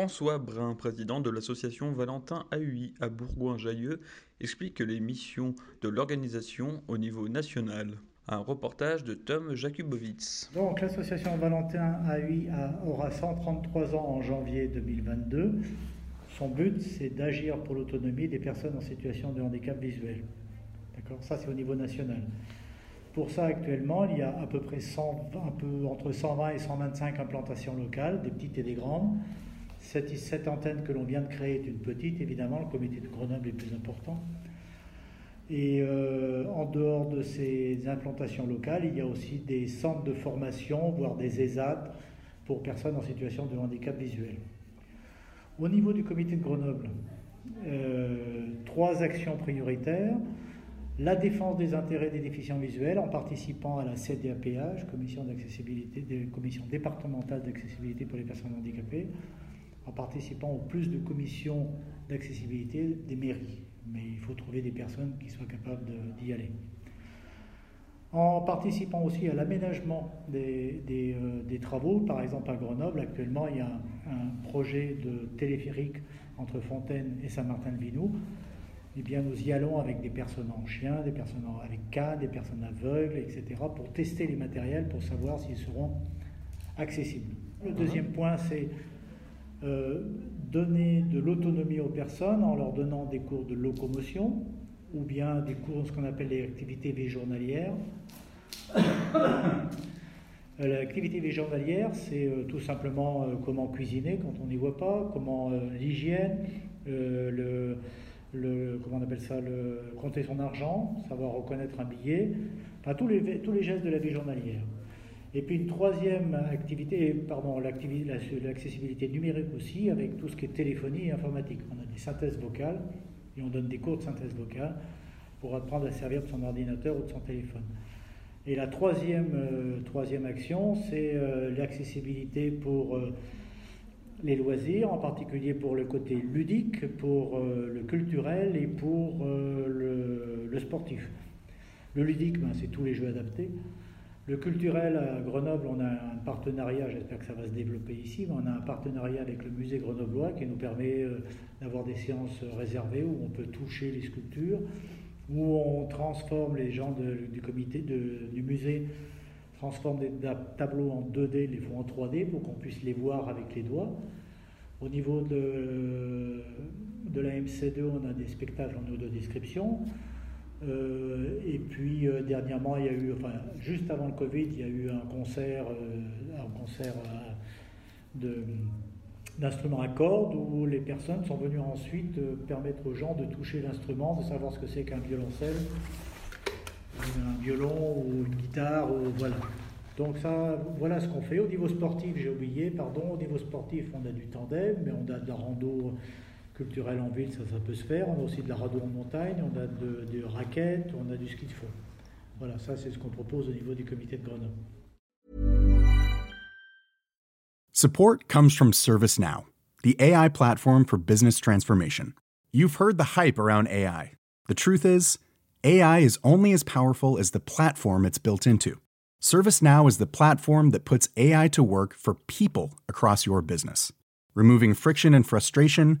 François Brun, président de l'association Valentin AUI à Bourgoin-Jallieu, explique les missions de l'organisation au niveau national. Un reportage de Tom Jakubowicz. Donc l'association Valentin AUI aura 133 ans en janvier 2022. Son but, c'est d'agir pour l'autonomie des personnes en situation de handicap visuel. D'accord? Ça, c'est au niveau national. Pour ça, actuellement, il y a à peu près 100, un peu entre 120 et 125 implantations locales, des petites et des grandes. Cette, antenne que l'on vient de créer est une petite, évidemment, le comité de Grenoble est plus important. Et euh, en dehors de ces implantations locales, il y a aussi des centres de formation, voire des ESAT pour personnes en situation de handicap visuel. Au niveau du comité de Grenoble, euh, trois actions prioritaires. La défense des intérêts des déficients visuels en participant à la CDAPH, Commission, départementales d'accessibilité pour les personnes handicapées, en participant au plus de commissions d'accessibilité des mairies. Mais il faut trouver des personnes qui soient capables d'y aller. En participant aussi à l'aménagement des, des, euh, des travaux, par exemple à Grenoble, actuellement il y a un, un projet de téléphérique entre Fontaine et Saint-Martin-de-Vinou. Eh bien, nous y allons avec des personnes en chien, des personnes avec cannes, des personnes aveugles, etc., pour tester les matériels, pour savoir s'ils seront accessibles. Le deuxième point, c'est euh, donner de l'autonomie aux personnes en leur donnant des cours de locomotion ou bien des cours, ce qu'on appelle les activités vie journalières. Euh, L'activité vie journalière, c'est euh, tout simplement comment cuisiner quand on n'y voit pas, comment l'hygiène, le- comment on appelle ça, le, compter son argent, savoir reconnaître un billet, enfin tous les, tous les gestes de la vie journalière. Et puis une troisième activité, pardon, l'accessibilité numérique aussi, avec tout ce qui est téléphonie et informatique. On a des synthèses vocales, et on donne des cours de synthèse vocale pour apprendre à servir de son ordinateur ou de son téléphone. Et la troisième, euh, troisième action, c'est euh, l'accessibilité pour euh, les loisirs, en particulier pour le côté ludique, pour le culturel et pour le, le sportif. Le ludique, ben, c'est tous les jeux adaptés. Le culturel à Grenoble, on a un partenariat, j'espère que ça va se développer ici, mais on a un partenariat avec le musée grenoblois qui nous permet euh, d'avoir des séances réservées où on peut toucher les sculptures, où on transforme les gens du comité du musée transforment des tableaux en 2D, les font en 3D pour qu'on puisse les voir avec les doigts. Au niveau de, de la MC2, on a des spectacles en audio-description. Euh, et puis euh, dernièrement, il y a eu, enfin, juste avant le Covid, il y a eu un concert, euh, un concert euh, d'instruments à cordes où les personnes sont venues ensuite permettre aux gens de toucher l'instrument, de savoir ce que c'est qu'un violoncelle, un violon ou une guitare, ou voilà. Donc ça, voilà ce qu'on fait. Au niveau sportif, j'ai oublié, pardon, au niveau sportif, on a du tandem, mais on a de la rando culturelle en ville, ça, ça peut se faire. On a aussi de la en montagne, on a de, de raquettes, on a du ski de fond. Voilà, ça c'est ce qu'on propose au niveau du comité de Grenoble. Support comes from ServiceNow, the AI platform for business transformation. You've heard the hype around AI. The truth is, AI is only as powerful as the platform it's built into. ServiceNow is the platform that puts AI to work for people across your business, removing friction and frustration